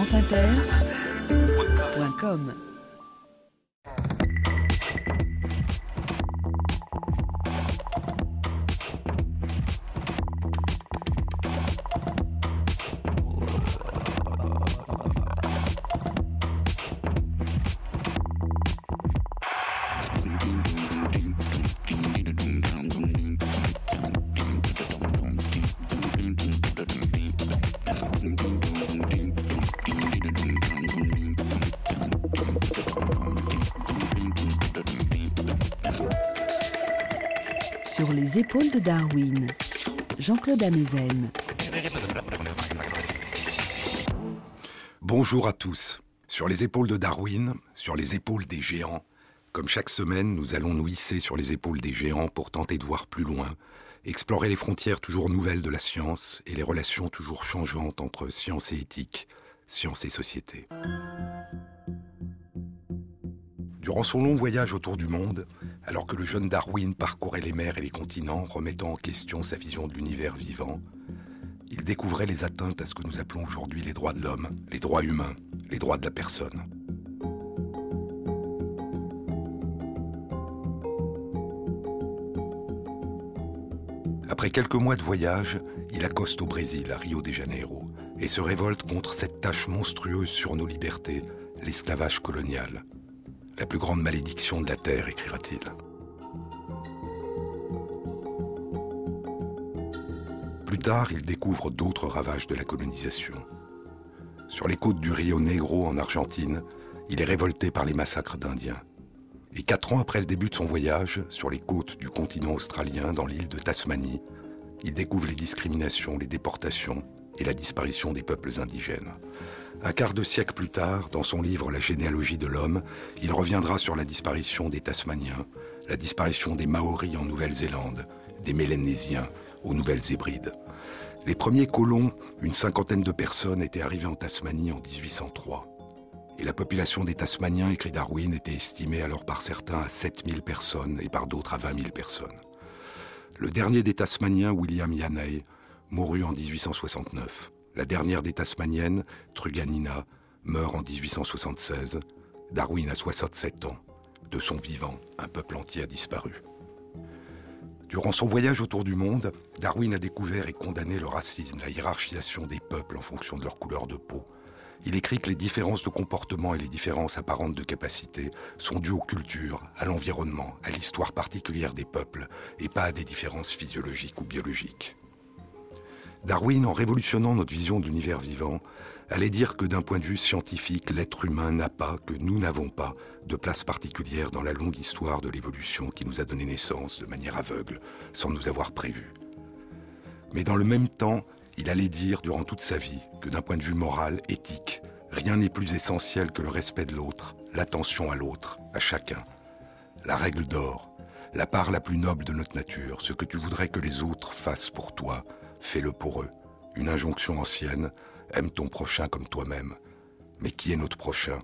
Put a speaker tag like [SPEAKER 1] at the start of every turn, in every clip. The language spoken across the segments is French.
[SPEAKER 1] franceinter.com Sur les épaules de Darwin, Jean-Claude Amezen.
[SPEAKER 2] Bonjour à tous. Sur les épaules de Darwin, sur les épaules des géants, comme chaque semaine, nous allons nous hisser sur les épaules des géants pour tenter de voir plus loin, explorer les frontières toujours nouvelles de la science et les relations toujours changeantes entre science et éthique, science et société. Durant son long voyage autour du monde, alors que le jeune Darwin parcourait les mers et les continents, remettant en question sa vision de l'univers vivant, il découvrait les atteintes à ce que nous appelons aujourd'hui les droits de l'homme, les droits humains, les droits de la personne. Après quelques mois de voyage, il accoste au Brésil, à Rio de Janeiro, et se révolte contre cette tâche monstrueuse sur nos libertés, l'esclavage colonial. La plus grande malédiction de la Terre, écrira-t-il. Plus tard, il découvre d'autres ravages de la colonisation. Sur les côtes du Rio Negro en Argentine, il est révolté par les massacres d'Indiens. Et quatre ans après le début de son voyage, sur les côtes du continent australien, dans l'île de Tasmanie, il découvre les discriminations, les déportations et la disparition des peuples indigènes. Un quart de siècle plus tard, dans son livre La généalogie de l'homme, il reviendra sur la disparition des Tasmaniens, la disparition des Maoris en Nouvelle-Zélande, des Mélanésiens aux Nouvelles Hébrides. Les premiers colons, une cinquantaine de personnes, étaient arrivés en Tasmanie en 1803. Et la population des Tasmaniens, écrit Darwin, était estimée alors par certains à 7000 personnes et par d'autres à 20 000 personnes. Le dernier des Tasmaniens, William Yaney, mourut en 1869. La dernière des Tasmaniennes, Truganina, meurt en 1876. Darwin a 67 ans. De son vivant, un peuple entier a disparu. Durant son voyage autour du monde, Darwin a découvert et condamné le racisme, la hiérarchisation des peuples en fonction de leur couleur de peau. Il écrit que les différences de comportement et les différences apparentes de capacité sont dues aux cultures, à l'environnement, à l'histoire particulière des peuples, et pas à des différences physiologiques ou biologiques. Darwin, en révolutionnant notre vision de l'univers vivant, allait dire que d'un point de vue scientifique, l'être humain n'a pas, que nous n'avons pas, de place particulière dans la longue histoire de l'évolution qui nous a donné naissance de manière aveugle, sans nous avoir prévu. Mais dans le même temps, il allait dire durant toute sa vie que d'un point de vue moral, éthique, rien n'est plus essentiel que le respect de l'autre, l'attention à l'autre, à chacun. La règle d'or, la part la plus noble de notre nature, ce que tu voudrais que les autres fassent pour toi, fais-le pour eux. Une injonction ancienne, aime ton prochain comme toi-même. Mais qui est notre prochain?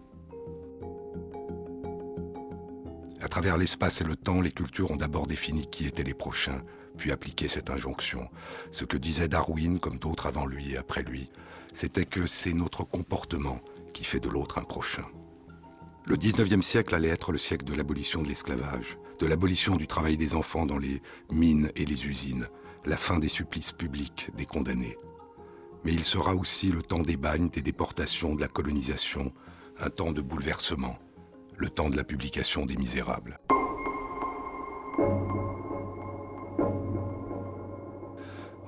[SPEAKER 2] À travers l'espace et le temps, les cultures ont d'abord défini qui étaient les prochains, puis appliqué cette injonction. Ce que disait Darwin, comme d'autres avant lui et après lui, c'était que c'est notre comportement qui fait de l'autre un prochain. Le 19e siècle allait être le siècle de l'abolition de l'esclavage, de l'abolition du travail des enfants dans les mines et les usines, la fin des supplices publics des condamnés. Mais il sera aussi le temps des bagnes, des déportations, de la colonisation, un temps de bouleversement, le temps de la publication des Misérables.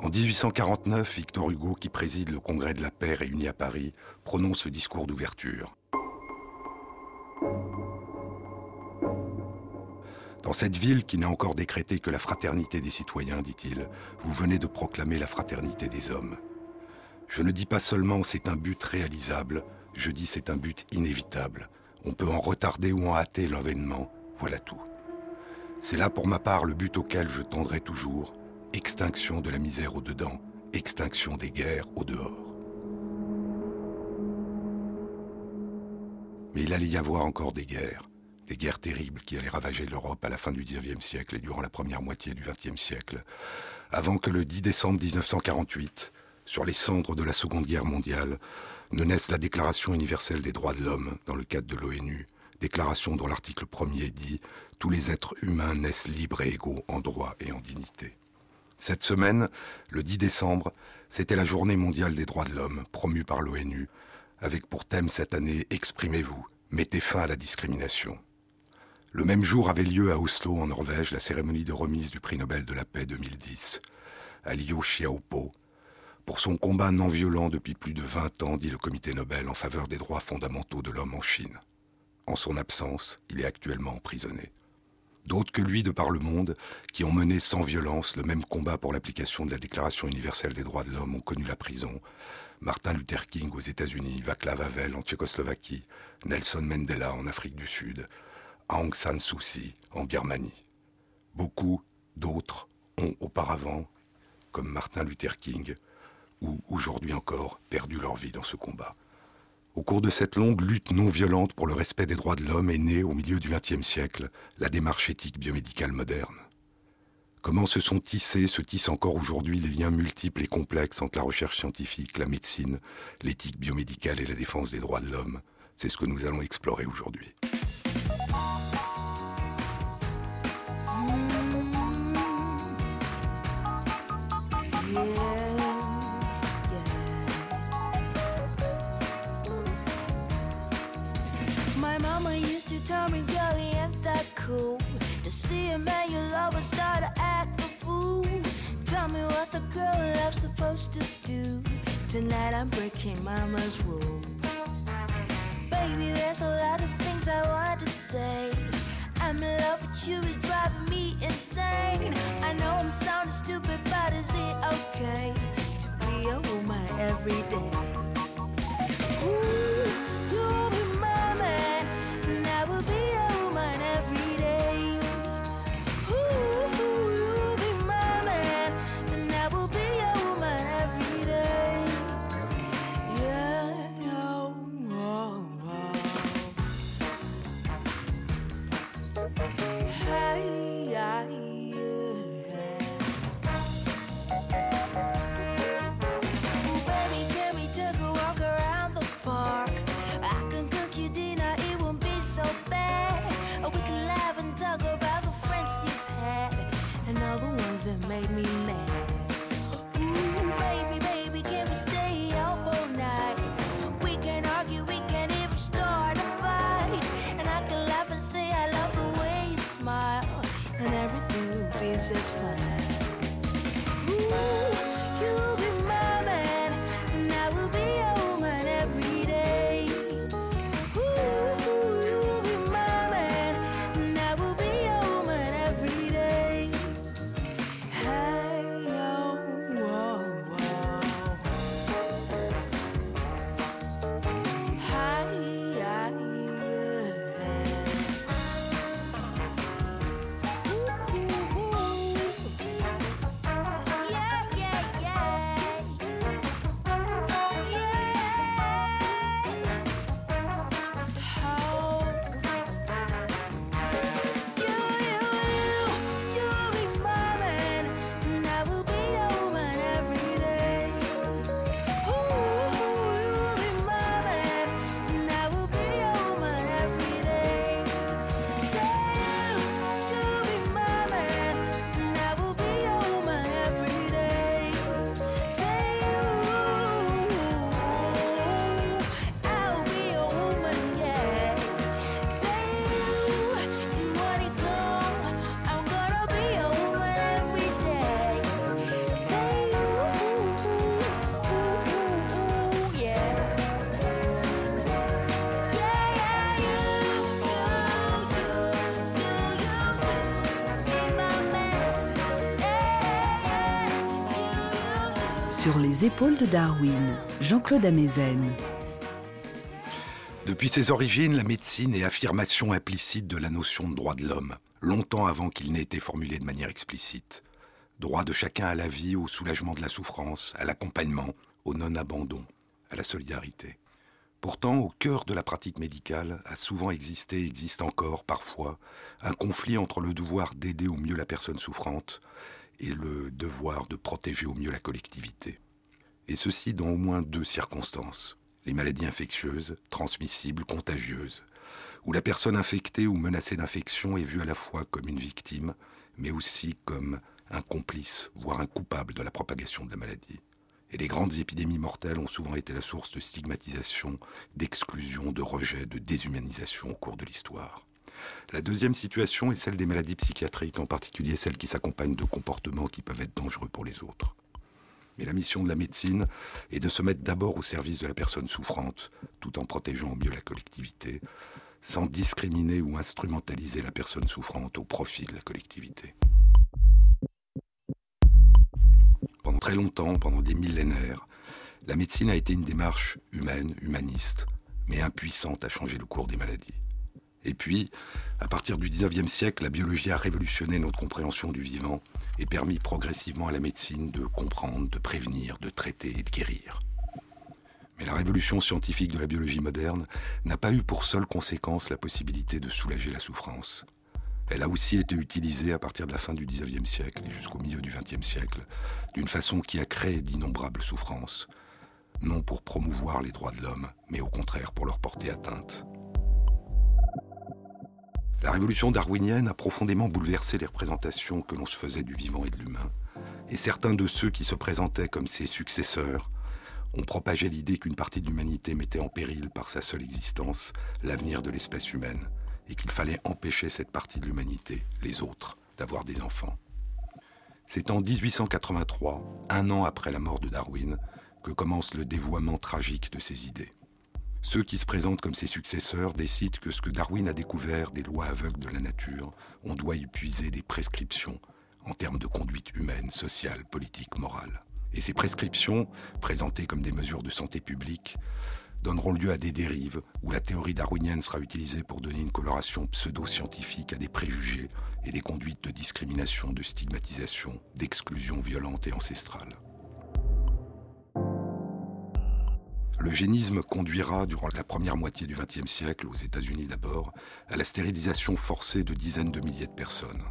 [SPEAKER 2] En 1849, Victor Hugo, qui préside le Congrès de la paix réuni à Paris, prononce ce discours d'ouverture. Dans cette ville qui n'a encore décrété que la fraternité des citoyens, dit-il, vous venez de proclamer la fraternité des hommes. Je ne dis pas seulement c'est un but réalisable, je dis c'est un but inévitable. On peut en retarder ou en hâter l'avènement, voilà tout. C'est là pour ma part le but auquel je tendrai toujours, extinction de la misère au-dedans, extinction des guerres au-dehors. Mais il allait y avoir encore des guerres, des guerres terribles qui allaient ravager l'Europe à la fin du XIXe siècle et durant la première moitié du XXe siècle, avant que le 10 décembre 1948, sur les cendres de la Seconde Guerre mondiale, ne naisse la Déclaration universelle des droits de l'homme dans le cadre de l'ONU, déclaration dont l'article 1er dit Tous les êtres humains naissent libres et égaux en droit et en dignité. Cette semaine, le 10 décembre, c'était la journée mondiale des droits de l'homme, promue par l'ONU, avec pour thème cette année Exprimez-vous, mettez fin à la discrimination. Le même jour avait lieu à Oslo, en Norvège, la cérémonie de remise du prix Nobel de la paix 2010 à Liu Xiaobo, pour son combat non violent depuis plus de 20 ans, dit le comité Nobel, en faveur des droits fondamentaux de l'homme en Chine. En son absence, il est actuellement emprisonné. D'autres que lui de par le monde, qui ont mené sans violence le même combat pour l'application de la Déclaration universelle des droits de l'homme, ont connu la prison. Martin Luther King aux États-Unis, Václav Havel en Tchécoslovaquie, Nelson Mandela en Afrique du Sud, Aung San Suu Kyi en Birmanie. Beaucoup d'autres ont auparavant, comme Martin Luther King, ou aujourd'hui encore, perdu leur vie dans ce combat. Au cours de cette longue lutte non violente pour le respect des droits de l'homme est née, au milieu du XXe siècle, la démarche éthique biomédicale moderne. Comment se sont tissés, se tissent encore aujourd'hui les liens multiples et complexes entre la recherche scientifique, la médecine, l'éthique biomédicale et la défense des droits de l'homme? C'est ce que nous allons explorer aujourd'hui.
[SPEAKER 3] tell me, girl, ain't that cool? To see a man you love and start to act a fool? Tell me what's a girl love supposed to do? Tonight I'm breaking mama's rule. Baby, there's a lot of things I want to say. I'm in love with you, it's driving me insane. I know I'm sounding stupid, but is it okay to be a woman every day? Ooh,
[SPEAKER 1] Sur les épaules de Darwin, Jean-Claude Amezen.
[SPEAKER 2] Depuis ses origines, la médecine est affirmation implicite de la notion de droit de l'homme, longtemps avant qu'il n'ait été formulé de manière explicite. Droit de chacun à la vie, au soulagement de la souffrance, à l'accompagnement, au non-abandon, à la solidarité. Pourtant, au cœur de la pratique médicale a souvent existé, existe encore parfois, un conflit entre le devoir d'aider au mieux la personne souffrante et le devoir de protéger au mieux la collectivité. Et ceci dans au moins deux circonstances les maladies infectieuses, transmissibles, contagieuses, où la personne infectée ou menacée d'infection est vue à la fois comme une victime, mais aussi comme un complice, voire un coupable de la propagation de la maladie. Et les grandes épidémies mortelles ont souvent été la source de stigmatisation, d'exclusion, de rejet, de déshumanisation au cours de l'histoire. La deuxième situation est celle des maladies psychiatriques, en particulier celles qui s'accompagnent de comportements qui peuvent être dangereux pour les autres. Mais la mission de la médecine est de se mettre d'abord au service de la personne souffrante, tout en protégeant au mieux la collectivité, sans discriminer ou instrumentaliser la personne souffrante au profit de la collectivité. Pendant très longtemps, pendant des millénaires, la médecine a été une démarche humaine, humaniste, mais impuissante à changer le cours des maladies. Et puis, à partir du 19e siècle, la biologie a révolutionné notre compréhension du vivant et permis progressivement à la médecine de comprendre, de prévenir, de traiter et de guérir. Mais la révolution scientifique de la biologie moderne n'a pas eu pour seule conséquence la possibilité de soulager la souffrance. Elle a aussi été utilisée à partir de la fin du XIXe siècle et jusqu'au milieu du XXe siècle d'une façon qui a créé d'innombrables souffrances, non pour promouvoir les droits de l'homme, mais au contraire pour leur porter atteinte. La révolution darwinienne a profondément bouleversé les représentations que l'on se faisait du vivant et de l'humain, et certains de ceux qui se présentaient comme ses successeurs ont propagé l'idée qu'une partie de l'humanité mettait en péril par sa seule existence l'avenir de l'espèce humaine, et qu'il fallait empêcher cette partie de l'humanité, les autres, d'avoir des enfants. C'est en 1883, un an après la mort de Darwin, que commence le dévoiement tragique de ces idées. Ceux qui se présentent comme ses successeurs décident que ce que Darwin a découvert des lois aveugles de la nature, on doit y puiser des prescriptions en termes de conduite humaine, sociale, politique, morale. Et ces prescriptions, présentées comme des mesures de santé publique, donneront lieu à des dérives où la théorie darwinienne sera utilisée pour donner une coloration pseudo-scientifique à des préjugés et des conduites de discrimination, de stigmatisation, d'exclusion violente et ancestrale. L'eugénisme conduira, durant la première moitié du XXe siècle, aux États-Unis d'abord, à la stérilisation forcée de dizaines de milliers de personnes.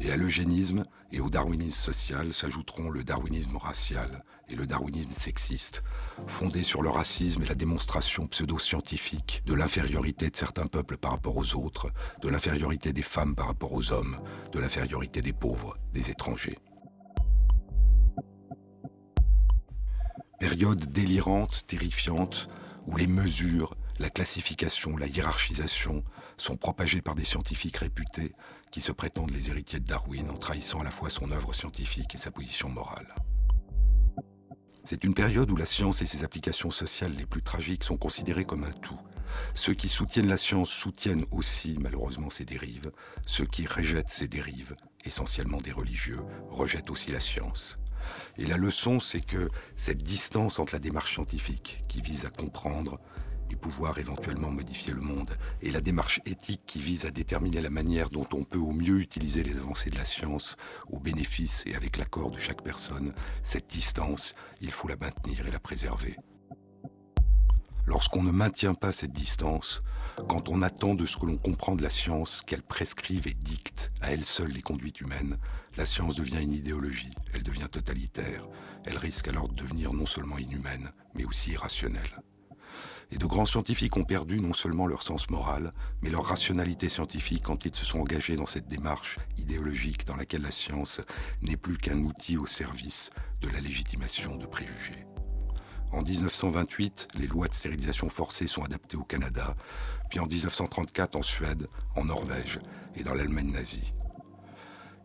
[SPEAKER 2] Et à l'eugénisme et au darwinisme social s'ajouteront le darwinisme racial et le darwinisme sexiste, fondés sur le racisme et la démonstration pseudo-scientifique de l'infériorité de certains peuples par rapport aux autres, de l'infériorité des femmes par rapport aux hommes, de l'infériorité des pauvres, des étrangers. Période délirante, terrifiante, où les mesures, la classification, la hiérarchisation sont propagées par des scientifiques réputés qui se prétendent les héritiers de Darwin en trahissant à la fois son œuvre scientifique et sa position morale. C'est une période où la science et ses applications sociales les plus tragiques sont considérées comme un tout. Ceux qui soutiennent la science soutiennent aussi malheureusement ses dérives. Ceux qui rejettent ces dérives, essentiellement des religieux, rejettent aussi la science. Et la leçon, c'est que cette distance entre la démarche scientifique, qui vise à comprendre et pouvoir éventuellement modifier le monde, et la démarche éthique qui vise à déterminer la manière dont on peut au mieux utiliser les avancées de la science au bénéfice et avec l'accord de chaque personne, cette distance, il faut la maintenir et la préserver. Lorsqu'on ne maintient pas cette distance, quand on attend de ce que l'on comprend de la science qu'elle prescrive et dicte à elle seule les conduites humaines, la science devient une idéologie, elle devient totalitaire, elle risque alors de devenir non seulement inhumaine, mais aussi irrationnelle. Et de grands scientifiques ont perdu non seulement leur sens moral, mais leur rationalité scientifique quand ils se sont engagés dans cette démarche idéologique dans laquelle la science n'est plus qu'un outil au service de la légitimation de préjugés. En 1928, les lois de stérilisation forcée sont adaptées au Canada, puis en 1934 en Suède, en Norvège et dans l'Allemagne nazie.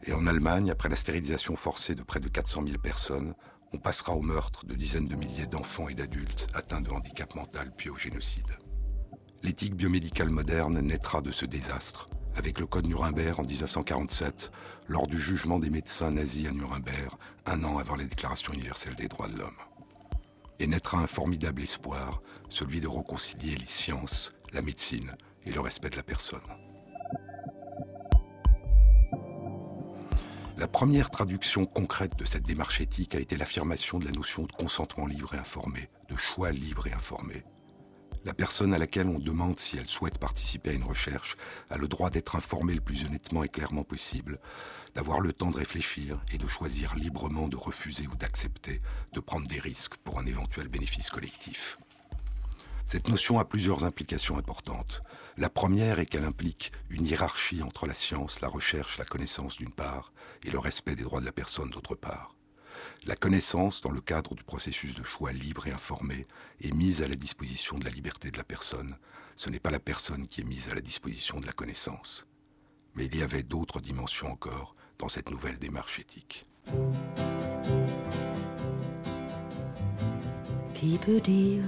[SPEAKER 2] Et en Allemagne, après la stérilisation forcée de près de 400 000 personnes, on passera au meurtre de dizaines de milliers d'enfants et d'adultes atteints de handicap mental puis au génocide. L'éthique biomédicale moderne naîtra de ce désastre, avec le Code Nuremberg en 1947, lors du jugement des médecins nazis à Nuremberg, un an avant la Déclaration universelle des droits de l'homme. Et naîtra un formidable espoir, celui de réconcilier les sciences, la médecine et le respect de la personne. La première traduction concrète de cette démarche éthique a été l'affirmation de la notion de consentement libre et informé, de choix libre et informé. La personne à laquelle on demande si elle souhaite participer à une recherche a le droit d'être informée le plus honnêtement et clairement possible, d'avoir le temps de réfléchir et de choisir librement de refuser ou d'accepter de prendre des risques pour un éventuel bénéfice collectif. Cette notion a plusieurs implications importantes. La première est qu'elle implique une hiérarchie entre la science, la recherche, la connaissance d'une part, et le respect des droits de la personne d'autre part. La connaissance, dans le cadre du processus de choix libre et informé, est mise à la disposition de la liberté de la personne. Ce n'est pas la personne qui est mise à la disposition de la connaissance. Mais il y avait d'autres dimensions encore dans cette nouvelle démarche éthique.
[SPEAKER 4] Qui peut dire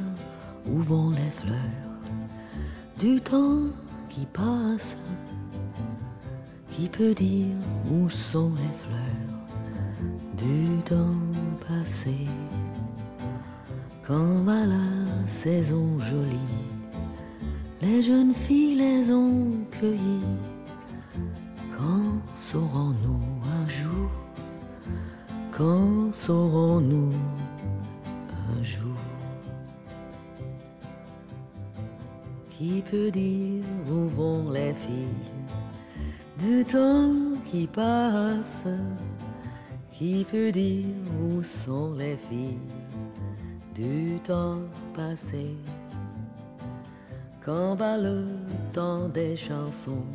[SPEAKER 4] où vont les fleurs du temps qui passe? Qui peut dire où sont les fleurs du temps? Quand va la saison jolie Les jeunes filles les ont cueillies. Quand saurons-nous un jour Quand saurons-nous un jour? Qui peut dire où vont les filles du temps qui passe? Qui peut dire où sont les filles du temps passé? Quand va le temps des chansons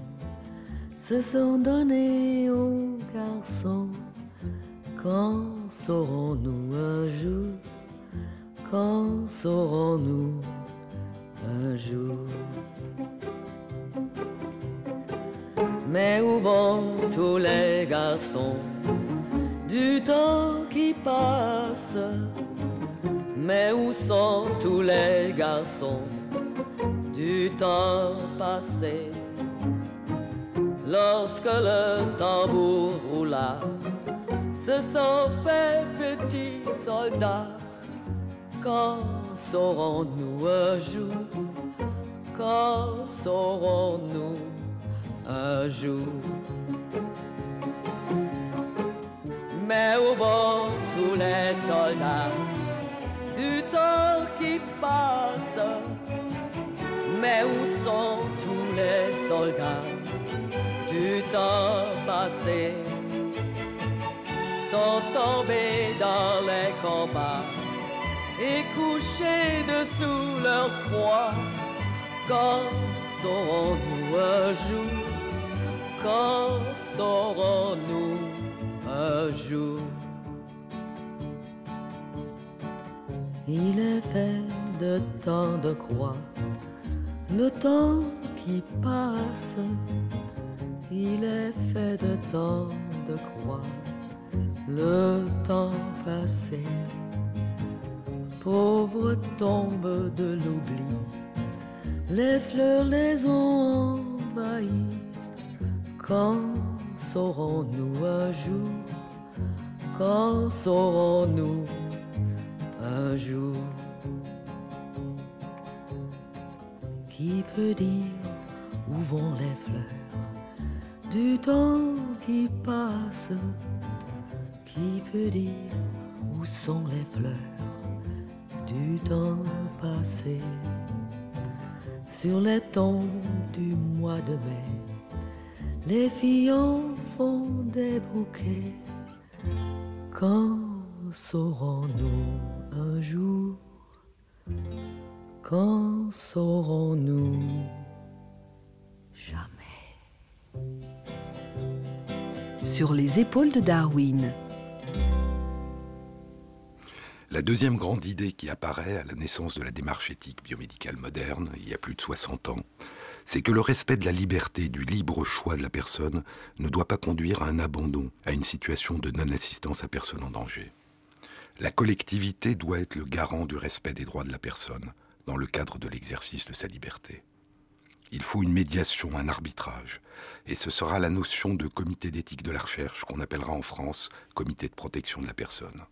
[SPEAKER 4] Se sont donnés aux garçons Quand saurons-nous un jour Quand saurons-nous un jour? Mais où vont tous les garçons? Du temps qui passe. Mais où sont tous les garçons du temps passé? Lorsque le tambour roula, se sont fait petits soldats. Quand saurons-nous un jour? Quand saurons-nous un jour? Mais où vont tous les soldats du temps qui passe Mais où sont tous les soldats du temps passé? Sont tombés dans les combats et couchés dessous leur croix. Quand saurons-nous un jour? Quand saurons-nous un jour Il est fait de tant de croix, le temps qui passe. Il est fait de tant de croix, le temps passé pauvre tombe de l'oubli. Les fleurs les ont envahies. Quand saurons-nous un jour Quand saurons-nous un jour Qui peut dire où vont les fleurs du temps qui passe? Qui peut dire où sont les fleurs du temps passé? Sur les tons du mois de mai. Les filles en font des bouquets. Quand saurons-nous un jour? Quand saurons-nous? Jamais.
[SPEAKER 1] Sur les épaules de Darwin.
[SPEAKER 2] La deuxième grande idée qui apparaît à la naissance de la démarche éthique biomédicale moderne, il y a plus de 60 ans, c'est que le respect de la liberté, du libre choix de la personne ne doit pas conduire à un abandon, à une situation de non-assistance à personne en danger. La collectivité doit être le garant du respect des droits de la personne dans le cadre de l'exercice de sa liberté. Il faut une médiation, un arbitrage, et ce sera la notion de comité d'éthique de la recherche qu'on appellera en France comité de protection de la personne.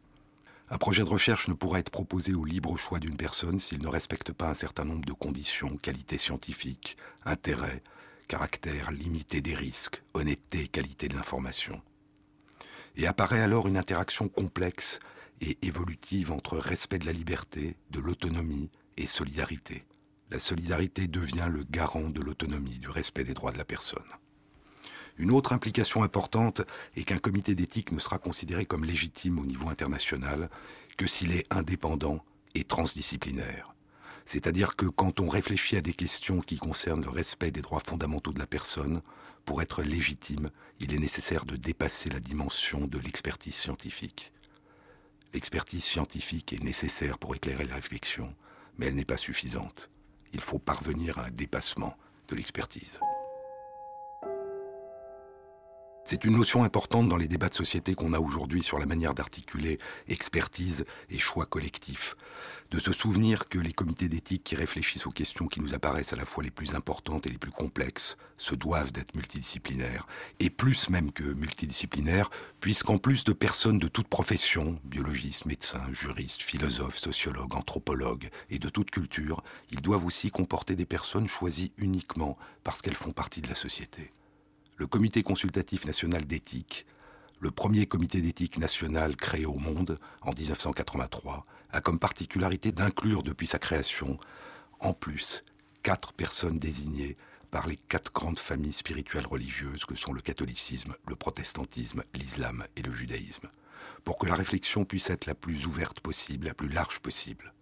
[SPEAKER 2] Un projet de recherche ne pourra être proposé au libre choix d'une personne s'il ne respecte pas un certain nombre de conditions, qualité scientifique, intérêt, caractère, limité des risques, honnêteté, qualité de l'information. Et apparaît alors une interaction complexe et évolutive entre respect de la liberté, de l'autonomie et solidarité. La solidarité devient le garant de l'autonomie, du respect des droits de la personne. Une autre implication importante est qu'un comité d'éthique ne sera considéré comme légitime au niveau international que s'il est indépendant et transdisciplinaire. C'est-à-dire que quand on réfléchit à des questions qui concernent le respect des droits fondamentaux de la personne, pour être légitime, il est nécessaire de dépasser la dimension de l'expertise scientifique. L'expertise scientifique est nécessaire pour éclairer la réflexion, mais elle n'est pas suffisante. Il faut parvenir à un dépassement de l'expertise. C'est une notion importante dans les débats de société qu'on a aujourd'hui sur la manière d'articuler expertise et choix collectif. De se souvenir que les comités d'éthique qui réfléchissent aux questions qui nous apparaissent à la fois les plus importantes et les plus complexes se doivent d'être multidisciplinaires, et plus même que multidisciplinaires, puisqu'en plus de personnes de toute profession, biologistes, médecins, juristes, philosophes, sociologues, anthropologues et de toute culture, ils doivent aussi comporter des personnes choisies uniquement parce qu'elles font partie de la société le Comité consultatif national d'éthique, le premier comité d'éthique national créé au monde en 1983, a comme particularité d'inclure depuis sa création, en plus, quatre personnes désignées par les quatre grandes familles spirituelles religieuses que sont le catholicisme, le protestantisme, l'islam et le judaïsme, pour que la réflexion puisse être la plus ouverte possible, la plus large possible.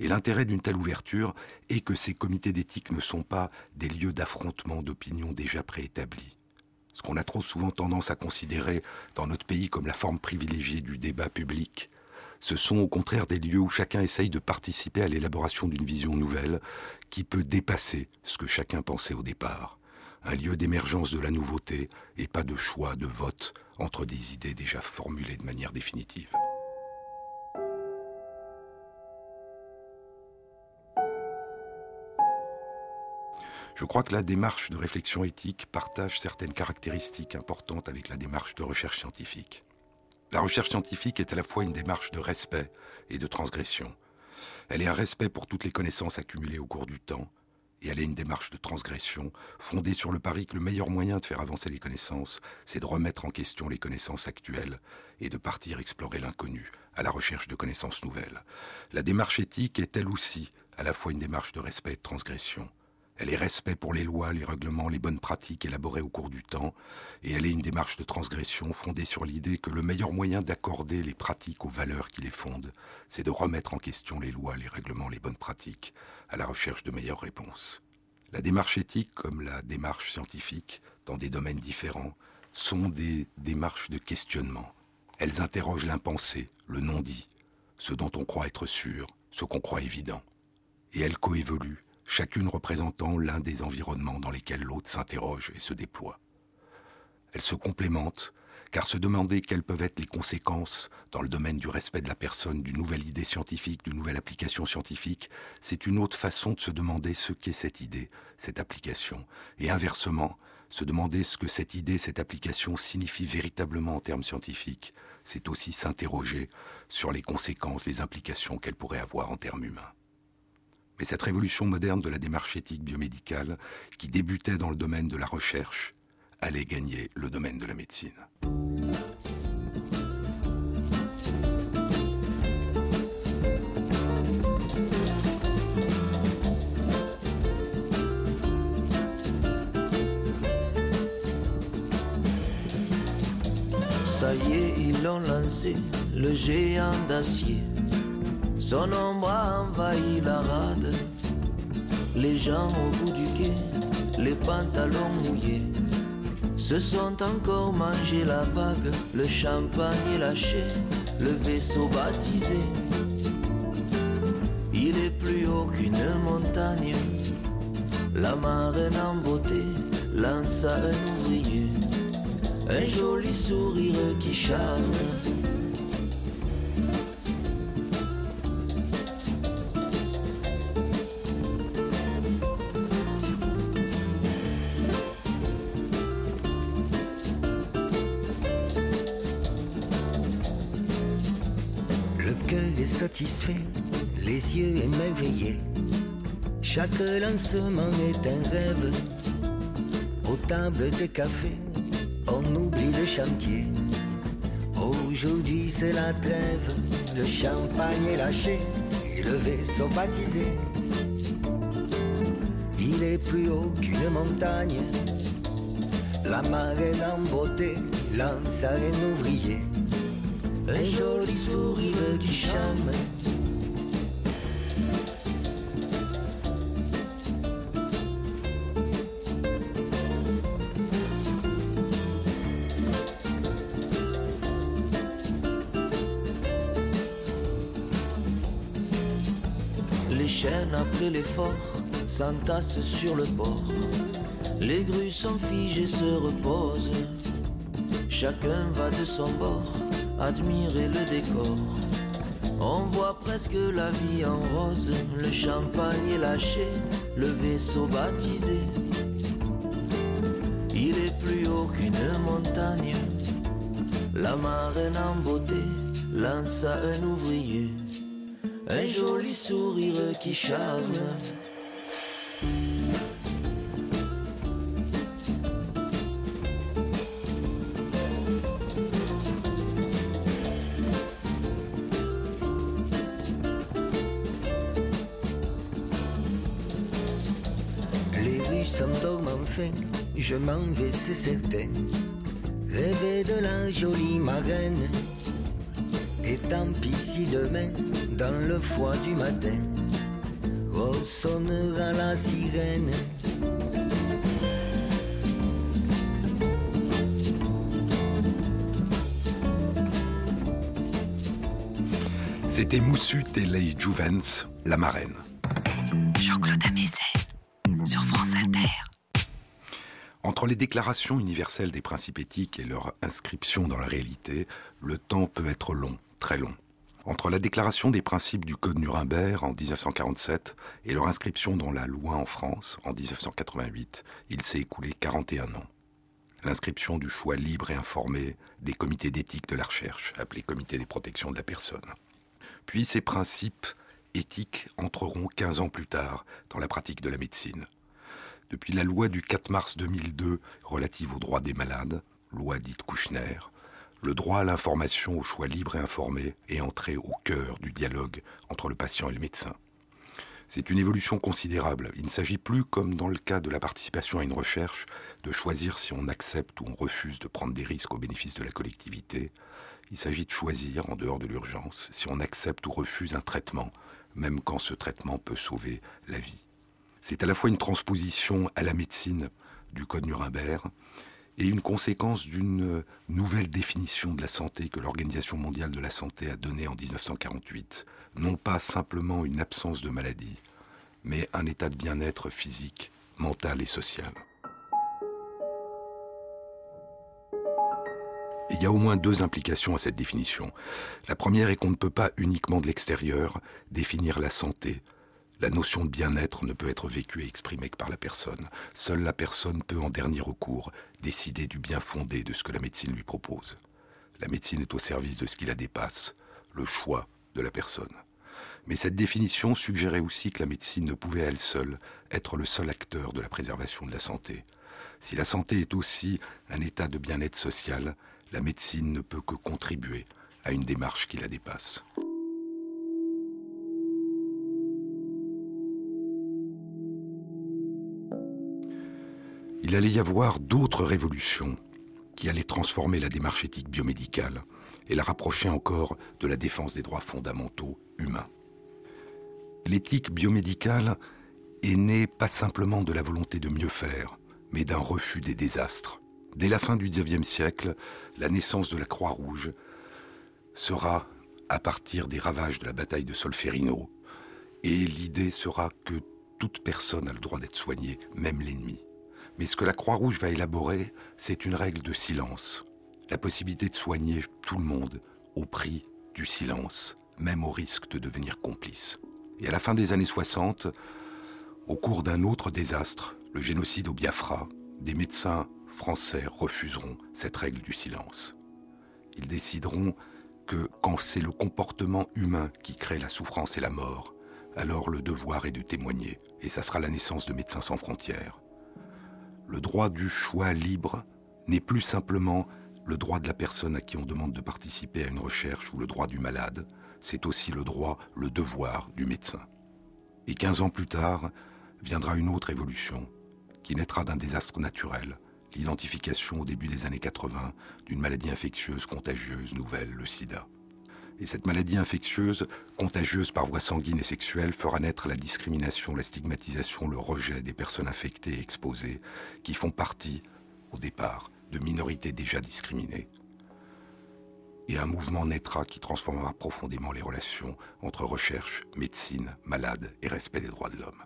[SPEAKER 2] Et l'intérêt d'une telle ouverture est que ces comités d'éthique ne sont pas des lieux d'affrontement d'opinions déjà préétablies ce qu'on a trop souvent tendance à considérer dans notre pays comme la forme privilégiée du débat public. Ce sont au contraire des lieux où chacun essaye de participer à l'élaboration d'une vision nouvelle qui peut dépasser ce que chacun pensait au départ. Un lieu d'émergence de la nouveauté et pas de choix, de vote entre des idées déjà formulées de manière définitive. Je crois que la démarche de réflexion éthique partage certaines caractéristiques importantes avec la démarche de recherche scientifique. La recherche scientifique est à la fois une démarche de respect et de transgression. Elle est un respect pour toutes les connaissances accumulées au cours du temps, et elle est une démarche de transgression fondée sur le pari que le meilleur moyen de faire avancer les connaissances, c'est de remettre en question les connaissances actuelles et de partir explorer l'inconnu, à la recherche de connaissances nouvelles. La démarche éthique est elle aussi à la fois une démarche de respect et de transgression. Elle est respect pour les lois, les règlements, les bonnes pratiques élaborées au cours du temps, et elle est une démarche de transgression fondée sur l'idée que le meilleur moyen d'accorder les pratiques aux valeurs qui les fondent, c'est de remettre en question les lois, les règlements, les bonnes pratiques, à la recherche de meilleures réponses. La démarche éthique, comme la démarche scientifique, dans des domaines différents, sont des démarches de questionnement. Elles interrogent l'impensé, le non-dit, ce dont on croit être sûr, ce qu'on croit évident. Et elles coévoluent chacune représentant l'un des environnements dans lesquels l'autre s'interroge et se déploie. Elles se complémentent, car se demander quelles peuvent être les conséquences dans le domaine du respect de la personne d'une nouvelle idée scientifique, d'une nouvelle application scientifique, c'est une autre façon de se demander ce qu'est cette idée, cette application. Et inversement, se demander ce que cette idée, cette application signifie véritablement en termes scientifiques, c'est aussi s'interroger sur les conséquences, les implications qu'elle pourrait avoir en termes humains. Mais cette révolution moderne de la démarche éthique biomédicale, qui débutait dans le domaine de la recherche, allait gagner le domaine de la médecine.
[SPEAKER 5] Ça y est, ils l'ont lancé, le géant d'acier. Son ombre a envahi la rade. Les gens au bout du quai, les pantalons mouillés, se sont encore mangé la vague, le champagne est lâché, le vaisseau baptisé. Il est plus haut qu'une montagne, la marraine en beauté lance à un ouvrier un joli sourire qui charme.
[SPEAKER 6] Chaque lancement est un rêve. Aux tables des cafés, on oublie le chantier. Aujourd'hui c'est la trêve, le champagne est lâché et le vaisseau baptisé. Il est plus haut qu'une montagne, la marraine en beauté lance à un ouvrier. Un joli sourire qui charme.
[SPEAKER 5] Après l'effort s'entassent sur le bord. Les grues sont figées, se reposent. Chacun va de son bord, admirer le décor. On voit presque la vie en rose, le champagne est lâché, le vaisseau baptisé. Il est plus haut qu'une montagne, la marraine en beauté lance à un ouvrier un joli sourire qui charme.
[SPEAKER 6] Les rues s'endorment enfin, je m'en vais, c'est certain. Rêver de la jolie marraine. Et tant pis si demain, dans le froid du matin, ressonnera la sirène.
[SPEAKER 2] C'était Moussu Télé Juvens, la marraine.
[SPEAKER 1] Jean-Claude Amézet sur France Inter.
[SPEAKER 2] Entre les déclarations universelles des principes éthiques et leur inscription dans la réalité, le temps peut être long, très long. Entre la déclaration des principes du Code Nuremberg en 1947 et leur inscription dans la loi en France en 1988, il s'est écoulé 41 ans. L'inscription du choix libre et informé des comités d'éthique de la recherche, appelés comités des protections de la personne. Puis ces principes éthiques entreront 15 ans plus tard dans la pratique de la médecine. Depuis la loi du 4 mars 2002 relative aux droits des malades, loi dite Kouchner, le droit à l'information, au choix libre et informé est entré au cœur du dialogue entre le patient et le médecin. C'est une évolution considérable. Il ne s'agit plus, comme dans le cas de la participation à une recherche, de choisir si on accepte ou on refuse de prendre des risques au bénéfice de la collectivité. Il s'agit de choisir, en dehors de l'urgence, si on accepte ou refuse un traitement, même quand ce traitement peut sauver la vie. C'est à la fois une transposition à la médecine du Code Nuremberg et une conséquence d'une nouvelle définition de la santé que l'Organisation mondiale de la santé a donnée en 1948. Non pas simplement une absence de maladie, mais un état de bien-être physique, mental et social. Il y a au moins deux implications à cette définition. La première est qu'on ne peut pas uniquement de l'extérieur définir la santé, la notion de bien-être ne peut être vécue et exprimée que par la personne. Seule la personne peut, en dernier recours, décider du bien fondé de ce que la médecine lui propose. La médecine est au service de ce qui la dépasse, le choix de la personne. Mais cette définition suggérait aussi que la médecine ne pouvait elle seule être le seul acteur de la préservation de la santé. Si la santé est aussi un état de bien-être social, la médecine ne peut que contribuer à une démarche qui la dépasse. Il allait y avoir d'autres révolutions qui allaient transformer la démarche éthique biomédicale et la rapprocher encore de la défense des droits fondamentaux humains. L'éthique biomédicale est née pas simplement de la volonté de mieux faire, mais d'un refus des désastres. Dès la fin du XIXe siècle, la naissance de la Croix-Rouge sera à partir des ravages de la bataille de Solferino, et l'idée sera que toute personne a le droit d'être soignée, même l'ennemi. Mais ce que la Croix-Rouge va élaborer, c'est une règle de silence. La possibilité de soigner tout le monde au prix du silence, même au risque de devenir complice. Et à la fin des années 60, au cours d'un autre désastre, le génocide au Biafra, des médecins français refuseront cette règle du silence. Ils décideront que quand c'est le comportement humain qui crée la souffrance et la mort, alors le devoir est de témoigner, et ça sera la naissance de Médecins sans frontières. Le droit du choix libre n'est plus simplement le droit de la personne à qui on demande de participer à une recherche ou le droit du malade, c'est aussi le droit, le devoir du médecin. Et 15 ans plus tard, viendra une autre évolution, qui naîtra d'un désastre naturel, l'identification au début des années 80 d'une maladie infectieuse contagieuse nouvelle, le sida. Et cette maladie infectieuse, contagieuse par voie sanguine et sexuelle, fera naître la discrimination, la stigmatisation, le rejet des personnes infectées et exposées, qui font partie, au départ, de minorités déjà discriminées. et un mouvement naîtra qui transformera profondément les relations entre recherche, médecine, malade et respect des droits de l'homme.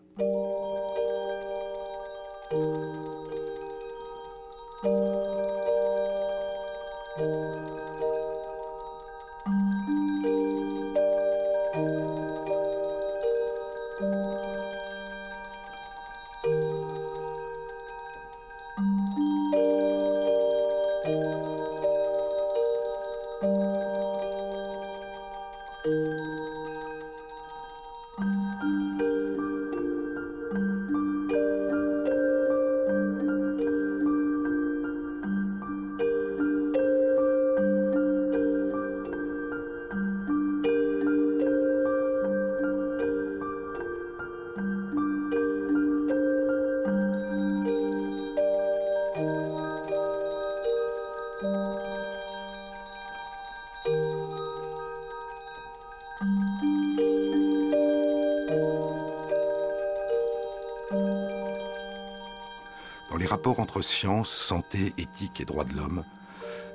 [SPEAKER 2] Rapports entre science, santé, éthique et droits de l'homme,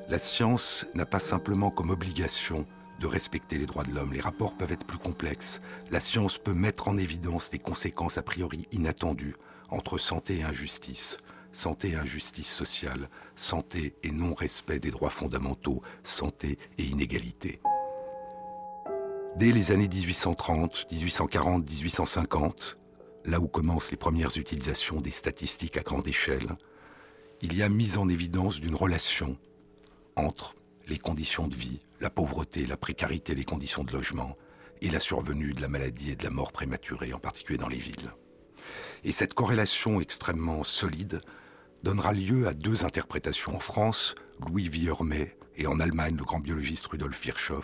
[SPEAKER 2] la science n'a pas simplement comme obligation de respecter les droits de l'homme. Les rapports peuvent être plus complexes. La science peut mettre en évidence des conséquences a priori inattendues entre santé et injustice, santé et injustice sociale, santé et non-respect des droits fondamentaux, santé et inégalité. Dès les années 1830, 1840, 1850, là où commencent les premières utilisations des statistiques à grande échelle, il y a mise en évidence d'une relation entre les conditions de vie, la pauvreté, la précarité, les conditions de logement et la survenue de la maladie et de la mort prématurée, en particulier dans les villes. Et cette corrélation extrêmement solide donnera lieu à deux interprétations. En France, Louis Villermet et en Allemagne, le grand biologiste Rudolf Virchow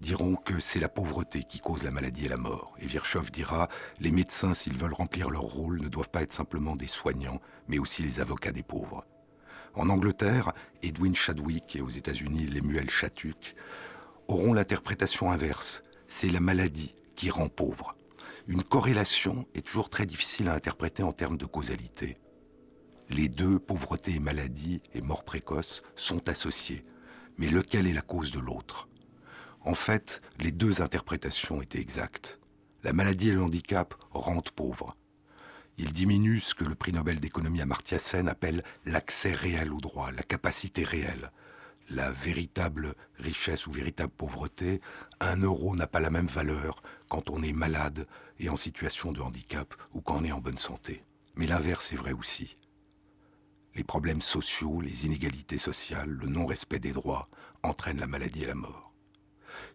[SPEAKER 2] diront que c'est la pauvreté qui cause la maladie et la mort. Et Virchow dira, les médecins, s'ils veulent remplir leur rôle, ne doivent pas être simplement des soignants, mais aussi les avocats des pauvres. En Angleterre, Edwin Chadwick et aux États-Unis, Lemuel Chatuc auront l'interprétation inverse. C'est la maladie qui rend pauvre. Une corrélation est toujours très difficile à interpréter en termes de causalité. Les deux, pauvreté et maladie et mort précoce, sont associés. Mais lequel est la cause de l'autre? En fait, les deux interprétations étaient exactes. La maladie et le handicap rendent pauvre. Il diminue ce que le prix Nobel d'économie Amartya Sen appelle l'accès réel au droit, la capacité réelle. La véritable richesse ou véritable pauvreté, un euro n'a pas la même valeur quand on est malade et en situation de handicap ou quand on est en bonne santé. Mais l'inverse est vrai aussi. Les problèmes sociaux, les inégalités sociales, le non-respect des droits entraînent la maladie et la mort.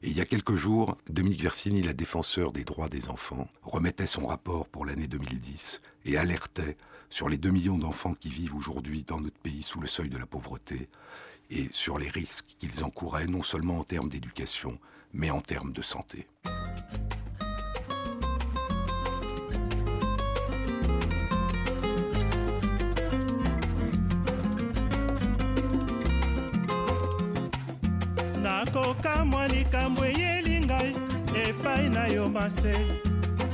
[SPEAKER 2] Et il y a quelques jours, Dominique Versini, la défenseur des droits des enfants, remettait son rapport pour l'année 2010 et alertait sur les 2 millions d'enfants qui vivent aujourd'hui dans notre pays sous le seuil de la pauvreté et sur les risques qu'ils encouraient non seulement en termes d'éducation, mais en termes de santé.
[SPEAKER 7] Nakokamwa likambo eyeli ngai epai na yo mase.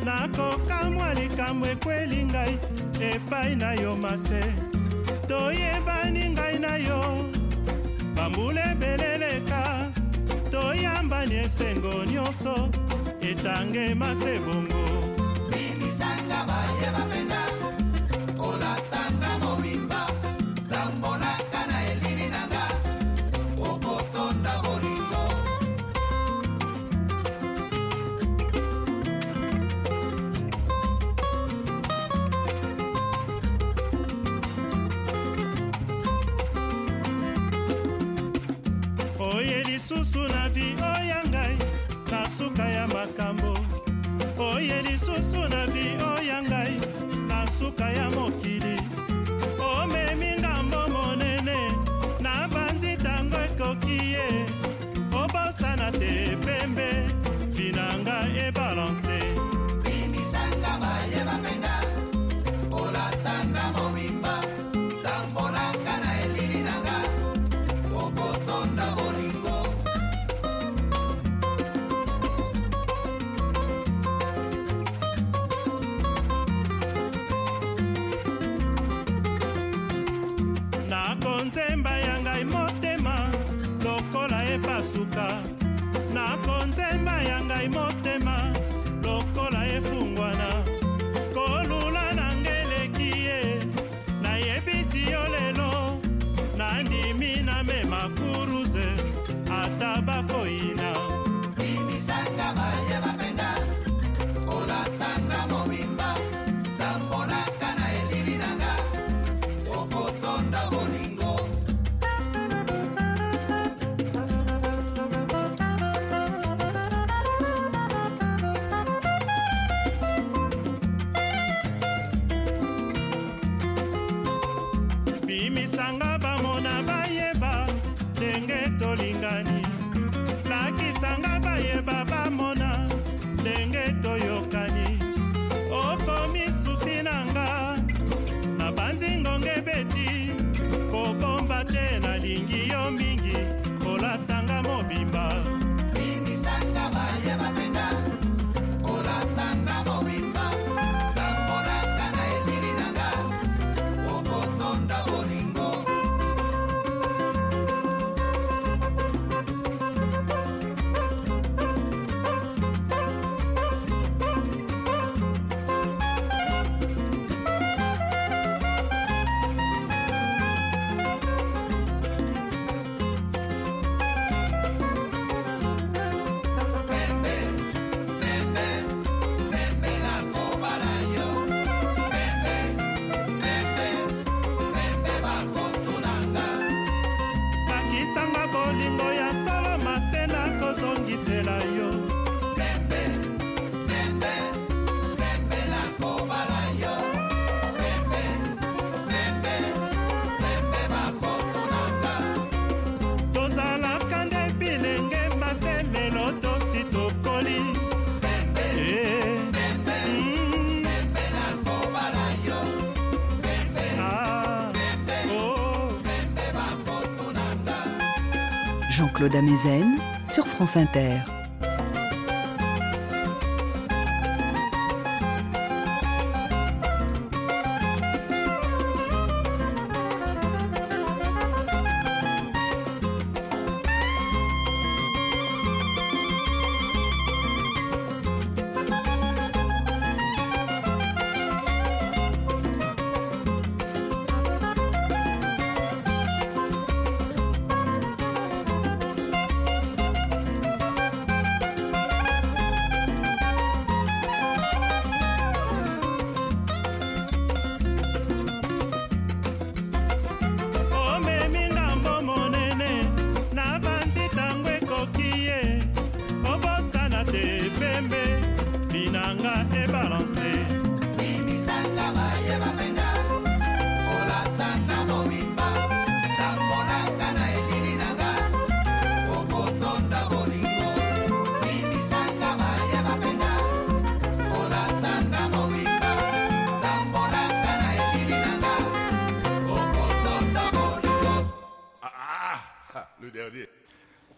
[SPEAKER 7] Nakokamwa likambo ekweli ngai epai na yo mase. Toyebani ngai na yo bambula ebeleleka toyambani esengo nyonso etange mase bongo lisusu na vi oya ngai na suka ya mokili epasuka suka nakonzemba ya ngai motema
[SPEAKER 1] Jean-Claude Amezen sur France Inter.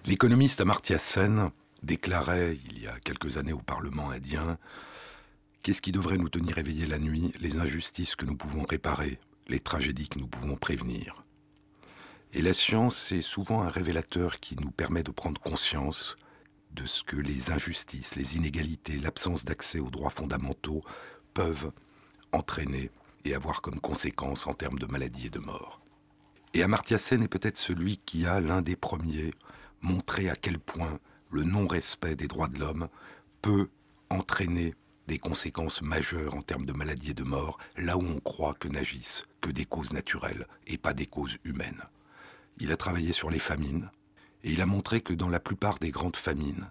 [SPEAKER 2] L'économiste Amartya Sen déclarait il y a quelques années au Parlement indien Qu'est-ce qui devrait nous tenir éveillés la nuit? Les injustices que nous pouvons réparer, les tragédies que nous pouvons prévenir. Et la science est souvent un révélateur qui nous permet de prendre conscience de ce que les injustices, les inégalités, l'absence d'accès aux droits fondamentaux peuvent entraîner et avoir comme conséquence en termes de maladies et de mort. Et Amartya Sen est peut-être celui qui a l'un des premiers montré à quel point le non-respect des droits de l'homme peut entraîner des conséquences majeures en termes de maladies et de mort, là où on croit que n'agissent que des causes naturelles et pas des causes humaines. Il a travaillé sur les famines, et il a montré que dans la plupart des grandes famines,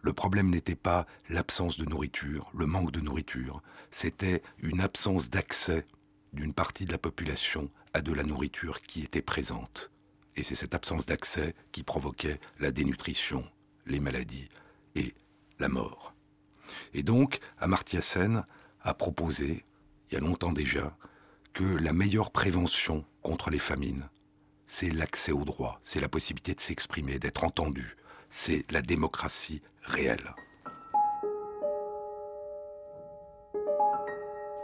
[SPEAKER 2] le problème n'était pas l'absence de nourriture, le manque de nourriture, c'était une absence d'accès d'une partie de la population à de la nourriture qui était présente. Et c'est cette absence d'accès qui provoquait la dénutrition, les maladies et la mort. Et donc, Amartya Sen a proposé, il y a longtemps déjà, que la meilleure prévention contre les famines, c'est l'accès au droit, c'est la possibilité de s'exprimer, d'être entendu, c'est la démocratie réelle.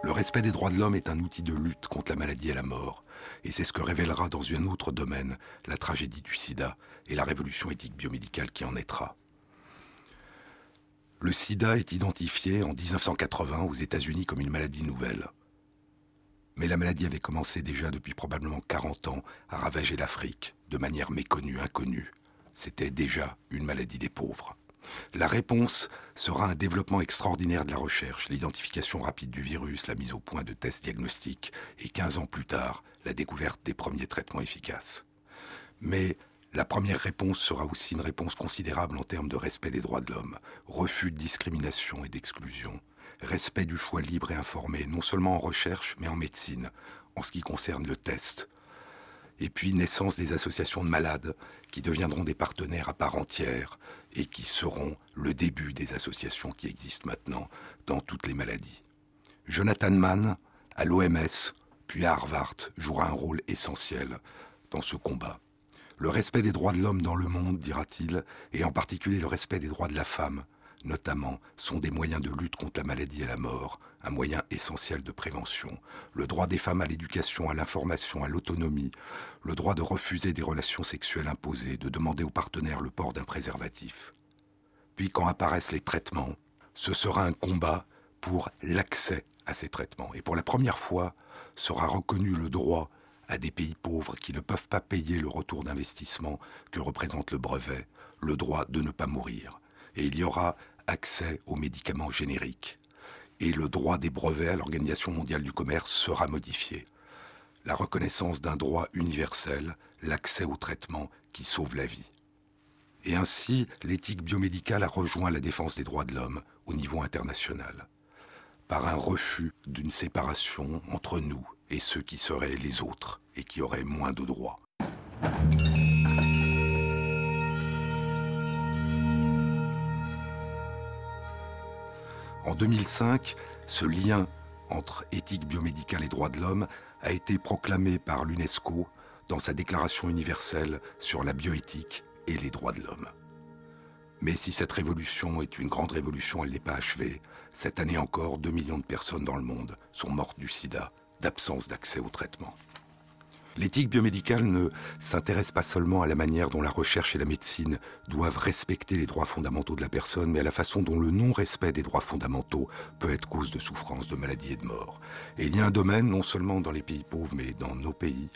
[SPEAKER 2] Le respect des droits de l'homme est un outil de lutte contre la maladie et la mort, et c'est ce que révélera dans un autre domaine la tragédie du sida et la révolution éthique biomédicale qui en naîtra. Le sida est identifié en 1980 aux États-Unis comme une maladie nouvelle. Mais la maladie avait commencé déjà depuis probablement 40 ans à ravager l'Afrique de manière méconnue, inconnue. C'était déjà une maladie des pauvres. La réponse sera un développement extraordinaire de la recherche, l'identification rapide du virus, la mise au point de tests diagnostiques et 15 ans plus tard, la découverte des premiers traitements efficaces. Mais la première réponse sera aussi une réponse considérable en termes de respect des droits de l'homme, refus de discrimination et d'exclusion, respect du choix libre et informé, non seulement en recherche, mais en médecine, en ce qui concerne le test. Et puis naissance des associations de malades qui deviendront des partenaires à part entière et qui seront le début des associations qui existent maintenant dans toutes les maladies. Jonathan Mann, à l'OMS, puis à Harvard, jouera un rôle essentiel dans ce combat. Le respect des droits de l'homme dans le monde, dira-t-il, et en particulier le respect des droits de la femme, notamment, sont des moyens de lutte contre la maladie et la mort, un moyen essentiel de prévention. Le droit des femmes à l'éducation, à l'information, à l'autonomie, le droit de refuser des relations sexuelles imposées, de demander aux partenaires le port d'un préservatif. Puis quand apparaissent les traitements, ce sera un combat pour l'accès à ces traitements. Et pour la première fois, sera reconnu le droit à des pays pauvres qui ne peuvent pas payer le retour d'investissement que représente le brevet, le droit de ne pas mourir. Et il y aura accès aux médicaments génériques. Et le droit des brevets à l'Organisation mondiale du commerce sera modifié. La reconnaissance d'un droit universel, l'accès au traitement qui sauve la vie. Et ainsi, l'éthique biomédicale a rejoint la défense des droits de l'homme au niveau international, par un refus d'une séparation entre nous et ceux qui seraient les autres et qui auraient moins de droits. En 2005, ce lien entre éthique biomédicale et droits de l'homme a été proclamé par l'UNESCO dans sa déclaration universelle sur la bioéthique et les droits de l'homme. Mais si cette révolution est une grande révolution, elle n'est pas achevée. Cette année encore, 2 millions de personnes dans le monde sont mortes du sida, d'absence d'accès au traitement. L'éthique biomédicale ne s'intéresse pas seulement à la manière dont la recherche et la médecine doivent respecter les droits fondamentaux de la personne, mais à la façon dont le non-respect des droits fondamentaux peut être cause de souffrance, de maladie et de mort. Et il y a un domaine, non seulement dans les pays pauvres, mais dans nos pays,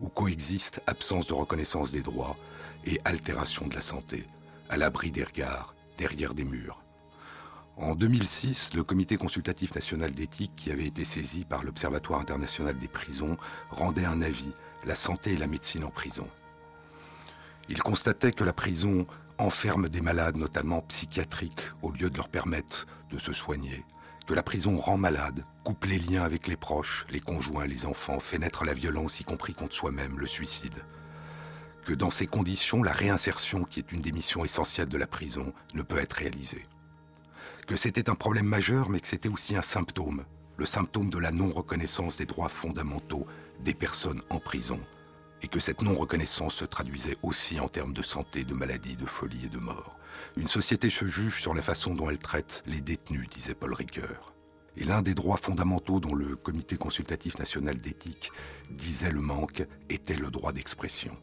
[SPEAKER 2] où coexistent absence de reconnaissance des droits et altération de la santé, à l'abri des regards, derrière des murs. En 2006, le Comité consultatif national d'éthique, qui avait été saisi par l'Observatoire international des prisons, rendait un avis, la santé et la médecine en prison. Il constatait que la prison enferme des malades, notamment psychiatriques, au lieu de leur permettre de se soigner, que la prison rend malade, coupe les liens avec les proches, les conjoints, les enfants, fait naître la violence, y compris contre soi-même, le suicide que dans ces conditions, la réinsertion, qui est une des missions essentielles de la prison, ne peut être réalisée. Que c'était un problème majeur, mais que c'était aussi un symptôme, le symptôme de la non-reconnaissance des droits fondamentaux des personnes en prison, et que cette non-reconnaissance se traduisait aussi en termes de santé, de maladie, de folie et de mort. Une société se juge sur la façon dont elle traite les détenus, disait Paul Ricoeur. Et l'un des droits fondamentaux dont le Comité consultatif national d'éthique disait le manque était le droit d'expression.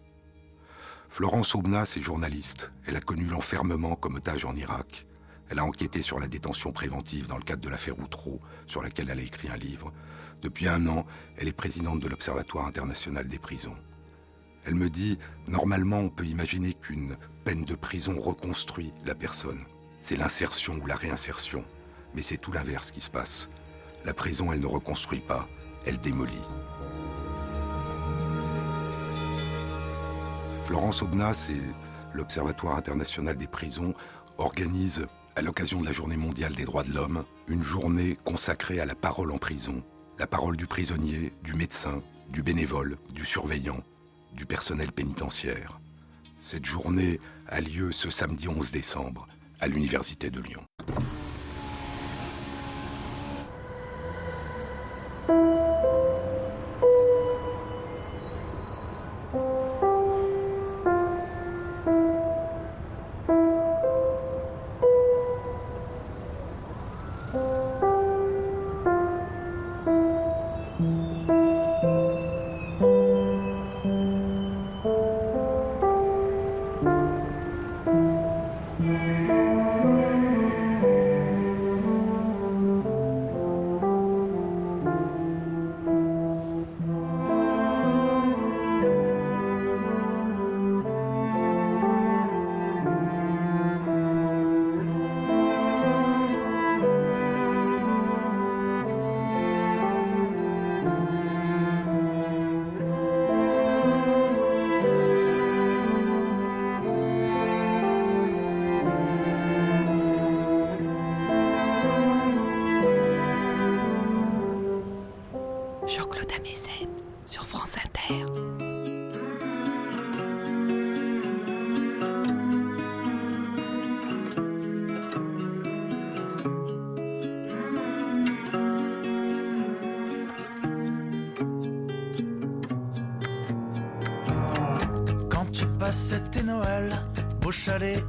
[SPEAKER 2] Florence Aubenas est journaliste. Elle a connu l'enfermement comme otage en Irak. Elle a enquêté sur la détention préventive dans le cadre de l'affaire Outreau, sur laquelle elle a écrit un livre. Depuis un an, elle est présidente de l'Observatoire international des prisons. Elle me dit, normalement, on peut imaginer qu'une peine de prison reconstruit la personne. C'est l'insertion ou la réinsertion. Mais c'est tout l'inverse qui se passe. La prison, elle ne reconstruit pas, elle démolit. Florence Aubenas et l'Observatoire international des prisons organisent, à l'occasion de la Journée mondiale des droits de l'homme, une journée consacrée à la parole en prison, la parole du prisonnier, du médecin, du bénévole, du surveillant, du personnel pénitentiaire. Cette journée a lieu ce samedi 11 décembre à l'Université de Lyon.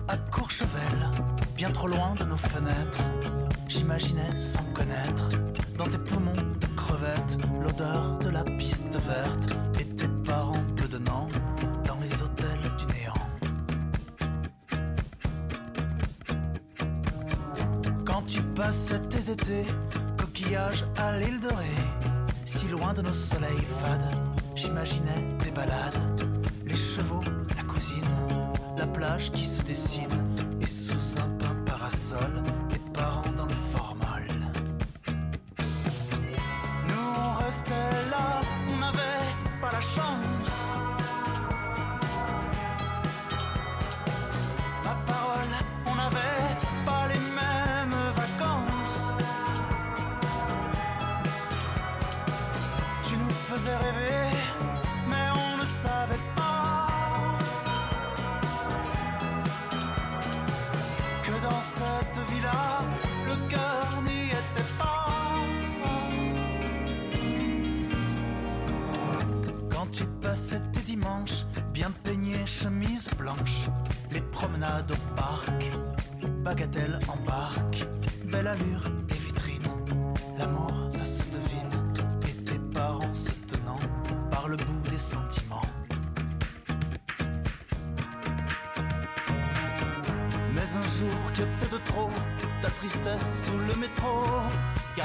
[SPEAKER 8] À Courchevel, bien trop loin de nos fenêtres, j'imaginais sans connaître, dans tes poumons de crevettes, l'odeur de la piste verte, et tes parents bedonnant dans les hôtels du néant. Quand tu passais tes étés, coquillages à l'île de Ré, si loin de nos soleils fades, j'imaginais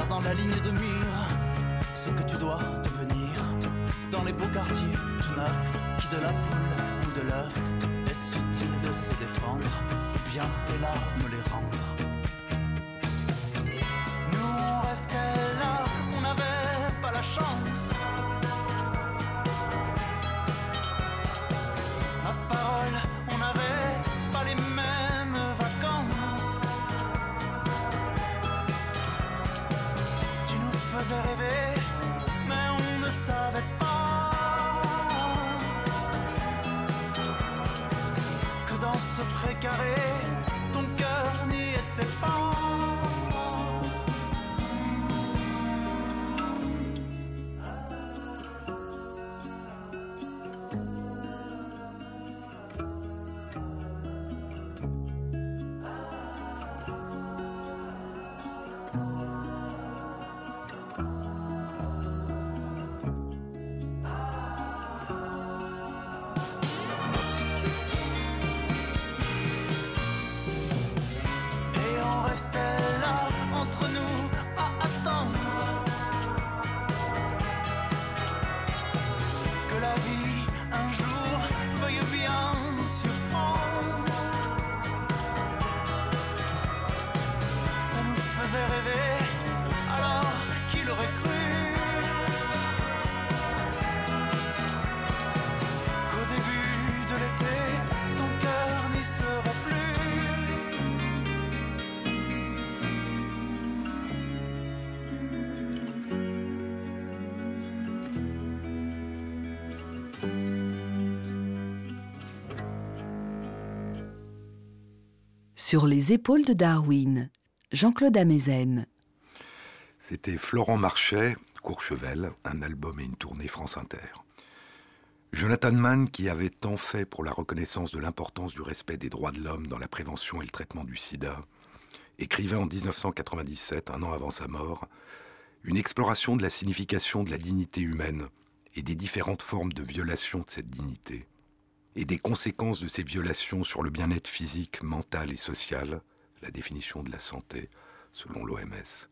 [SPEAKER 8] gardant la ligne de mire, ce que tu dois devenir. Dans les beaux quartiers tout neufs, qui de la poule ou de l'œuf, est-ce utile de se défendre, ou bien les larmes
[SPEAKER 1] Sur les épaules de Darwin, Jean-Claude Amezen.
[SPEAKER 2] C'était Florent Marchais, Courchevel, un album et une tournée France Inter. Jonathan Mann, qui avait tant fait pour la reconnaissance de l'importance du respect des droits de l'homme dans la prévention et le traitement du sida, écrivait en 1997, un an avant sa mort, une exploration de la signification de la dignité humaine et des différentes formes de violation de cette dignité, et des conséquences de ces violations sur le bien-être physique, mental et social, la définition de la santé selon l'OMS,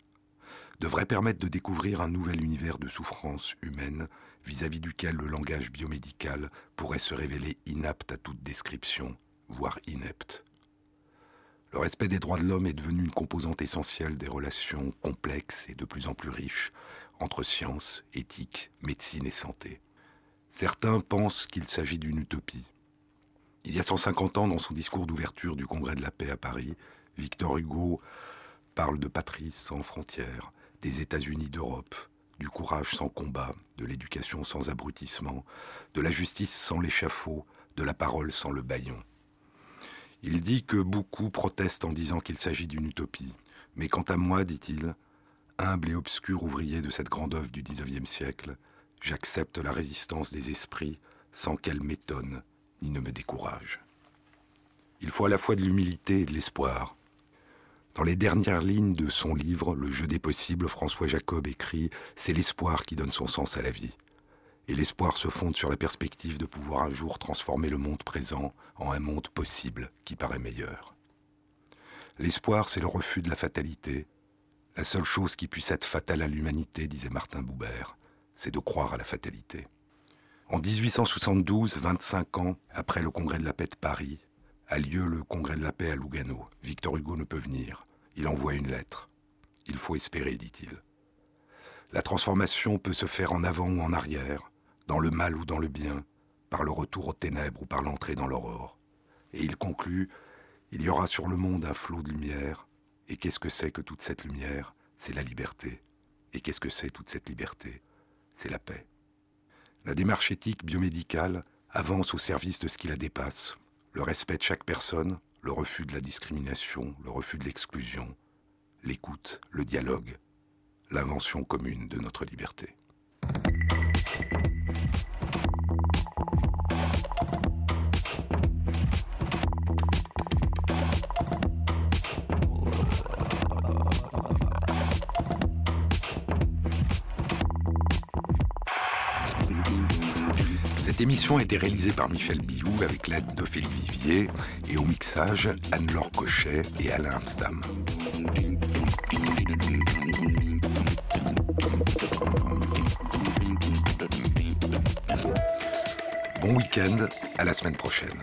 [SPEAKER 2] devrait permettre de découvrir un nouvel univers de souffrance humaine vis-à-vis duquel le langage biomédical pourrait se révéler inapte à toute description, voire inepte. Le respect des droits de l'homme est devenu une composante essentielle des relations complexes et de plus en plus riches entre science, éthique, médecine et santé. Certains pensent qu'il s'agit d'une utopie. Il y a 150 ans, dans son discours d'ouverture du Congrès de la paix à Paris, Victor Hugo parle de patrie sans frontières, des États-Unis d'Europe, du courage sans combat, de l'éducation sans abrutissement, de la justice sans l'échafaud, de la parole sans le baillon. Il dit que beaucoup protestent en disant qu'il s'agit d'une utopie. Mais quant à moi, dit-il, humble et obscur ouvrier de cette grande œuvre du XIXe siècle, j'accepte la résistance des esprits sans qu'elle m'étonne ni ne me décourage. Il faut à la fois de l'humilité et de l'espoir. Dans les dernières lignes de son livre Le jeu des possibles, François Jacob écrit C'est l'espoir qui donne son sens à la vie. Et l'espoir se fonde sur la perspective de pouvoir un jour transformer le monde présent en un monde possible qui paraît meilleur. L'espoir, c'est le refus de la fatalité. La seule chose qui puisse être fatale à l'humanité, disait Martin Boubert, c'est de croire à la fatalité. En 1872, 25 ans après le Congrès de la paix de Paris, a lieu le Congrès de la paix à Lugano. Victor Hugo ne peut venir. Il envoie une lettre. Il faut espérer, dit-il. La transformation peut se faire en avant ou en arrière, dans le mal ou dans le bien, par le retour aux ténèbres ou par l'entrée dans l'aurore. Et il conclut Il y aura sur le monde un flot de lumière, et qu'est-ce que c'est que toute cette lumière? C'est la liberté. Et qu'est-ce que c'est toute cette liberté? C'est la paix. La démarche éthique biomédicale avance au service de ce qui la dépasse, le respect de chaque personne, le refus de la discrimination, le refus de l'exclusion, l'écoute, le dialogue, l'invention commune de notre liberté. Émission a été réalisée par Michel Bilou avec l'aide d'Ophélie Vivier et au mixage Anne-Laure Cochet et Alain Amstam. Bon week-end, à la semaine prochaine.